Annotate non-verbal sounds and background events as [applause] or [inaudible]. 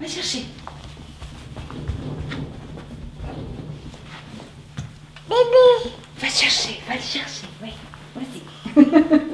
Va chercher. Bébé. Va chercher, va le chercher, oui. Vas-y. [laughs]